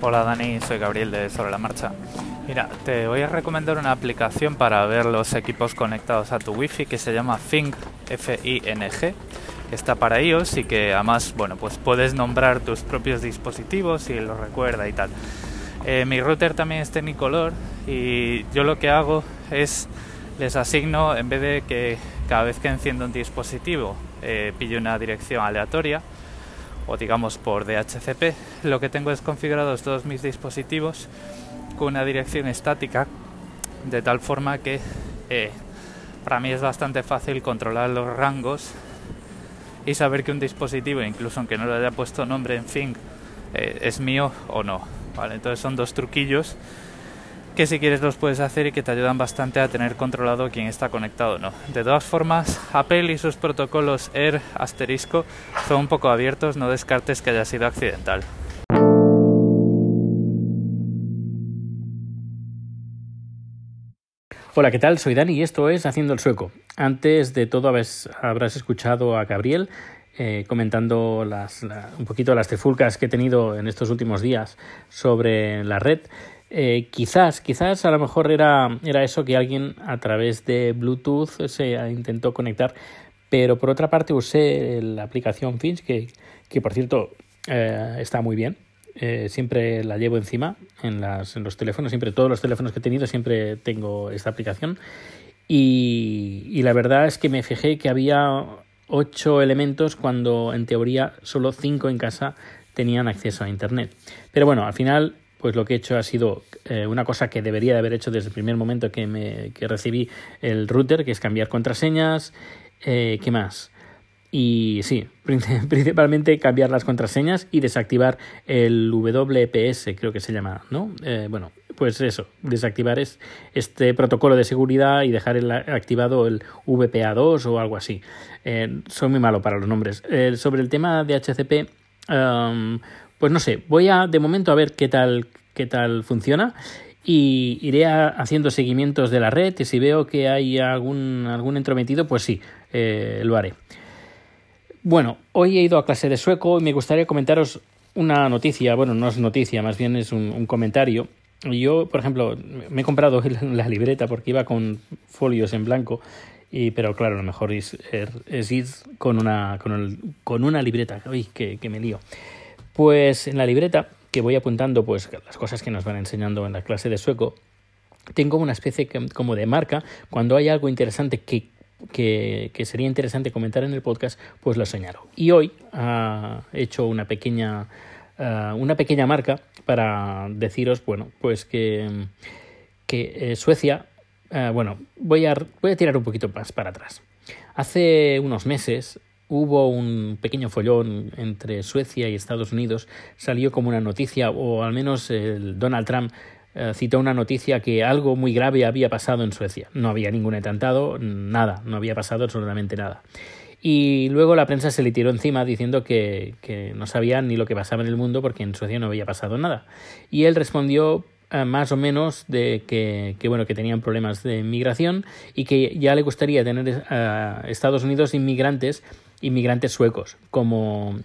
Hola Dani, soy Gabriel de Sobre la Marcha. Mira, te voy a recomendar una aplicación para ver los equipos conectados a tu wifi que se llama Fing, F-I-N-G. Está para iOS y que además, bueno, pues puedes nombrar tus propios dispositivos y los recuerda y tal. Eh, mi router también es Technicolor y yo lo que hago es les asigno, en vez de que cada vez que enciendo un dispositivo eh, una dirección aleatoria, o digamos por DHCP, lo que tengo es configurados todos mis dispositivos con una dirección estática, de tal forma que eh, para mí es bastante fácil controlar los rangos y saber que un dispositivo, incluso aunque no le haya puesto nombre en fin, eh, es mío o no. ¿vale? Entonces son dos truquillos que si quieres los puedes hacer y que te ayudan bastante a tener controlado quién está conectado o no. De todas formas, Apple y sus protocolos Air asterisco son un poco abiertos, no descartes que haya sido accidental. Hola, ¿qué tal? Soy Dani y esto es Haciendo el Sueco. Antes de todo habrás escuchado a Gabriel eh, comentando las, un poquito las tefulcas que he tenido en estos últimos días sobre la red. Eh, quizás, quizás a lo mejor era, era eso que alguien a través de Bluetooth se intentó conectar, pero por otra parte usé la aplicación Finch, que, que por cierto eh, está muy bien. siempre la llevo encima en, las, en los teléfonos, siempre todos los teléfonos que he tenido siempre tengo esta aplicación. Y, y la verdad es que me fijé que había ocho elementos cuando en teoría solo cinco en casa tenían acceso a Internet. Pero bueno, al final pues lo que he hecho ha sido eh, una cosa que debería de haber hecho desde el primer momento que, me, que recibí el router, que es cambiar contraseñas. Eh, ¿Qué más? Y sí, principalmente cambiar las contraseñas y desactivar el WPS, creo que se llama, ¿no? Eh, bueno, pues eso, desactivar es este protocolo de seguridad y dejar activado el VPA2 o algo así. Eh, soy muy malo para los nombres. Eh, sobre el tema de HCP, pues no sé, voy a de momento a ver qué tal, qué tal funciona y iré haciendo seguimientos de la red y si veo que hay algún, algún entrometido, pues sí, eh, lo haré. Bueno, hoy he ido a clase de sueco y me gustaría comentaros una noticia, bueno, no es noticia, más bien es un comentario yo, por ejemplo, me he comprado la libreta porque iba con folios en blanco, y, pero claro, lo mejor es, es ir con una, con, el, con una libreta. Uy, que, que me lío. Pues en la libreta, que voy apuntando pues las cosas que nos van enseñando en la clase de sueco, tengo una especie como de marca. Cuando hay algo interesante que, que, sería interesante comentar en el podcast, pues lo señalo. Y hoy ha hecho una pequeña eh, una pequeña marca para deciros, bueno, pues que, eh, Suecia, eh, bueno, voy a, voy a tirar un poquito más para atrás. Hace unos meses hubo un pequeño follón entre Suecia y Estados Unidos, salió como una noticia, o al menos el Donald Trump citó una noticia que algo muy grave había pasado en Suecia. No había ningún atentado, nada, no había pasado absolutamente nada. Y luego la prensa se le tiró encima diciendo que, no sabían ni lo que pasaba en el mundo porque en Suecia no había pasado nada. Y él respondió eh, más o menos de que, bueno que tenían problemas de inmigración y que ya le gustaría tener a eh, Estados Unidos inmigrantes inmigrantes suecos como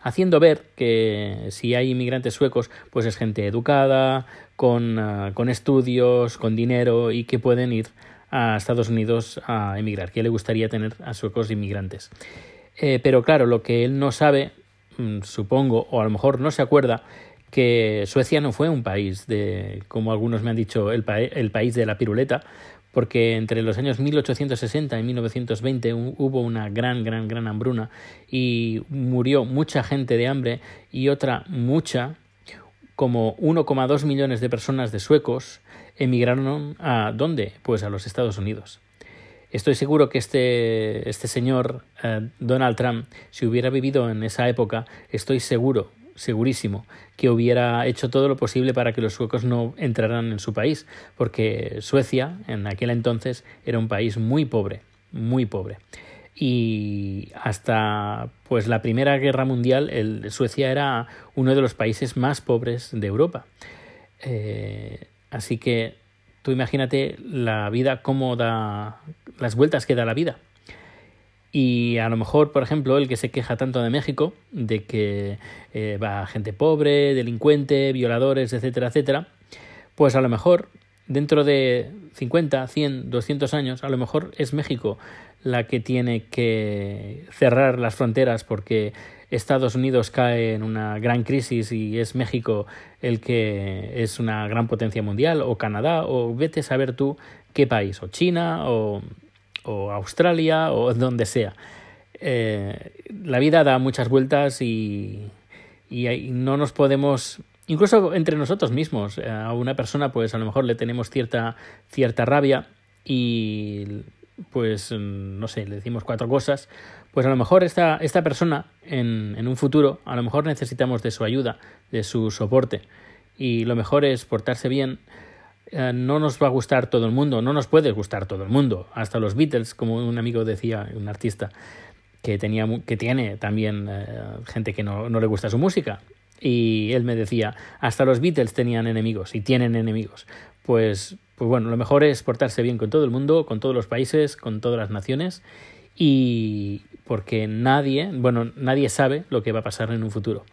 haciendo ver que si hay inmigrantes suecos pues es gente educada con, eh, con estudios con dinero y que pueden ir a Estados Unidos a emigrar, que le gustaría tener a suecos inmigrantes. Eh, pero claro, lo que él no sabe, mm, supongo, o a lo mejor no se acuerda, que Suecia no fue un país de, como algunos me han dicho, el, el país de la piruleta, porque entre los años 1860 y 1920 hubo una gran, gran, gran hambruna y murió mucha gente de hambre y otra mucha, como 1,2 millones de personas de suecos, emigraron a ¿dónde? Pues a los Estados Unidos. Estoy seguro que este, este señor eh, Donald Trump, si hubiera vivido en esa época, estoy seguro, segurísimo, que hubiera hecho todo lo posible para que los suecos no entraran en su país, porque Suecia en aquel entonces era un país muy pobre, muy pobre. Y hasta pues la Primera Guerra Mundial, el, Suecia era uno de los países más pobres de Europa. Eh, Así que tú imagínate la vida, cómo da las vueltas que da la vida. Y a lo mejor, por ejemplo, el que se queja tanto de México, de que eh, va gente pobre, delincuente, violadores, etcétera, etcétera, pues a lo mejor dentro de 50, 100, 200 años, a lo mejor es México la que tiene que cerrar las fronteras porque Estados Unidos cae en una gran crisis y es México el que es una gran potencia mundial, o Canadá, o vete a saber tú qué país, o China, o, Australia, o donde sea. Eh, la vida da muchas vueltas y, y no nos podemos incluso entre nosotros mismos eh, a una persona pues a lo mejor le tenemos cierta cierta rabia y pues no sé le decimos cuatro cosas pues a lo mejor esta, esta persona en, en un futuro a lo mejor necesitamos de su ayuda de su soporte y lo mejor es portarse bien eh, no nos va a gustar todo el mundo, no nos puede gustar todo el mundo, hasta los Beatles, como un amigo decía, un artista que tenía que tiene también eh, gente que no, no, le gusta su música y él me decía, hasta los Beatles tenían enemigos y tienen enemigos. Pues, pues bueno, lo mejor es portarse bien con todo el mundo, con todos los países, con todas las naciones y porque nadie, bueno, nadie sabe lo que va a pasar en un futuro.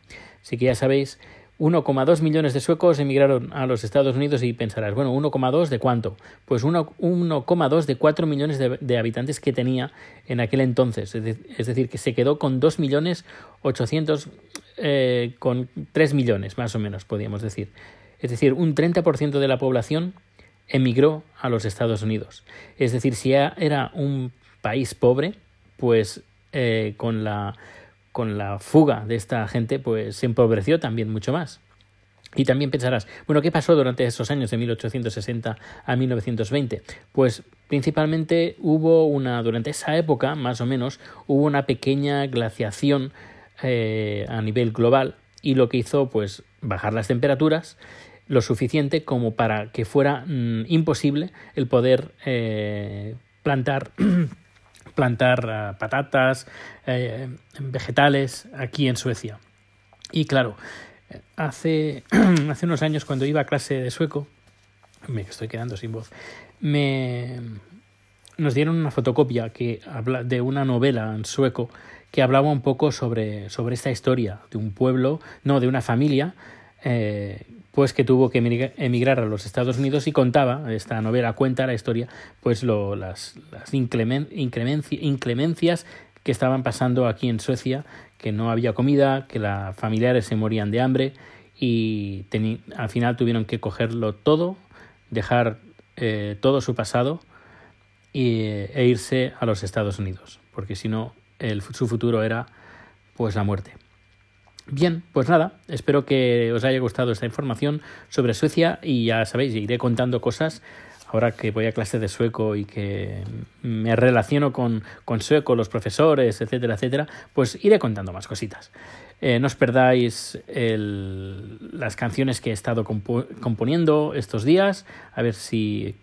Así que ya sabéis, 1,2 millones de suecos emigraron a los Estados Unidos y pensarás, bueno, 1,2 de cuánto? Pues 1,2 de 4 millones de, habitantes que tenía en aquel entonces. Es decir, que se quedó con 2 millones 800, eh, con 3 millones más o menos, podríamos decir. Es decir, un 30% de la población emigró a los Estados Unidos. Es decir, si era un país pobre, pues eh, con la con la fuga de esta gente, pues se empobreció también mucho más. Y también pensarás, bueno, ¿qué pasó durante esos años de 1860 a 1920? Pues principalmente hubo una, durante esa época, más o menos, hubo una pequeña glaciación eh, a nivel global y lo que hizo, pues, bajar las temperaturas lo suficiente como para que fuera mm, imposible el poder eh, plantar plantar eh, patatas, eh, vegetales aquí en Suecia. Y claro, hace, hace unos años cuando iba a clase de sueco, me estoy quedando sin voz, me, nos dieron una fotocopia que habla de una novela en sueco que hablaba un poco sobre, sobre esta historia de un pueblo, no, de una familia eh, pues que tuvo que emigrar a los Estados Unidos y contaba, esta novela cuenta la historia, pues lo, las, las inclemencias que estaban pasando aquí en Suecia, que no había comida, que los familiares se morían de hambre y al final tuvieron que cogerlo todo, dejar eh, todo su pasado e irse a los Estados Unidos, porque si no, su futuro era pues la muerte. Bien, pues nada, espero que os haya gustado esta información sobre Suecia y ya sabéis, iré contando cosas ahora que voy a clase de sueco y que me relaciono con, con sueco, los profesores, etcétera, etcétera, pues iré contando más cositas. Eh, no os perdáis las canciones que he estado componiendo estos días, a ver si,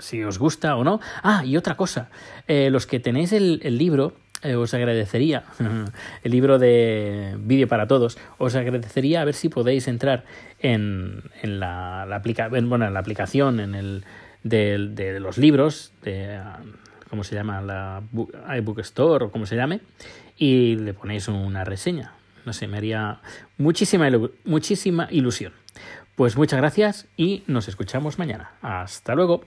si, os gusta o no. Ah, y otra cosa, eh, los que tenéis el, el libro, eh, os agradecería el libro de vídeo para todos. Os agradecería a ver si podéis entrar en, en la, bueno, en la aplicación en el de, de los libros de cómo se llama la iBook Store o como se llame y le ponéis una reseña. No sé me haría muchísima muchísima ilusión. Pues muchas gracias y nos escuchamos mañana. Hasta luego